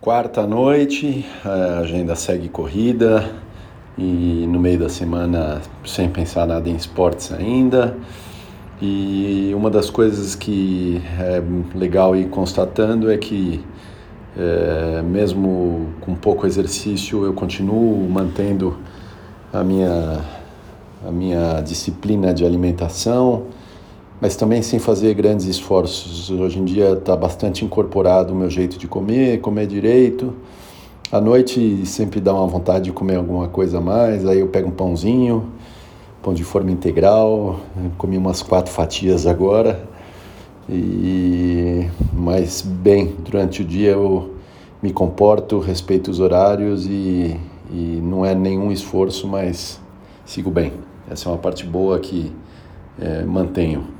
Quarta noite, a agenda segue corrida e no meio da semana sem pensar nada em esportes ainda. E uma das coisas que é legal ir constatando é que é, mesmo com pouco exercício eu continuo mantendo a minha, a minha disciplina de alimentação mas também sem fazer grandes esforços. Hoje em dia está bastante incorporado o meu jeito de comer, comer direito. À noite sempre dá uma vontade de comer alguma coisa a mais, aí eu pego um pãozinho, pão de forma integral, comi umas quatro fatias agora. E mas bem, durante o dia eu me comporto, respeito os horários e, e não é nenhum esforço, mas sigo bem. Essa é uma parte boa que é, mantenho.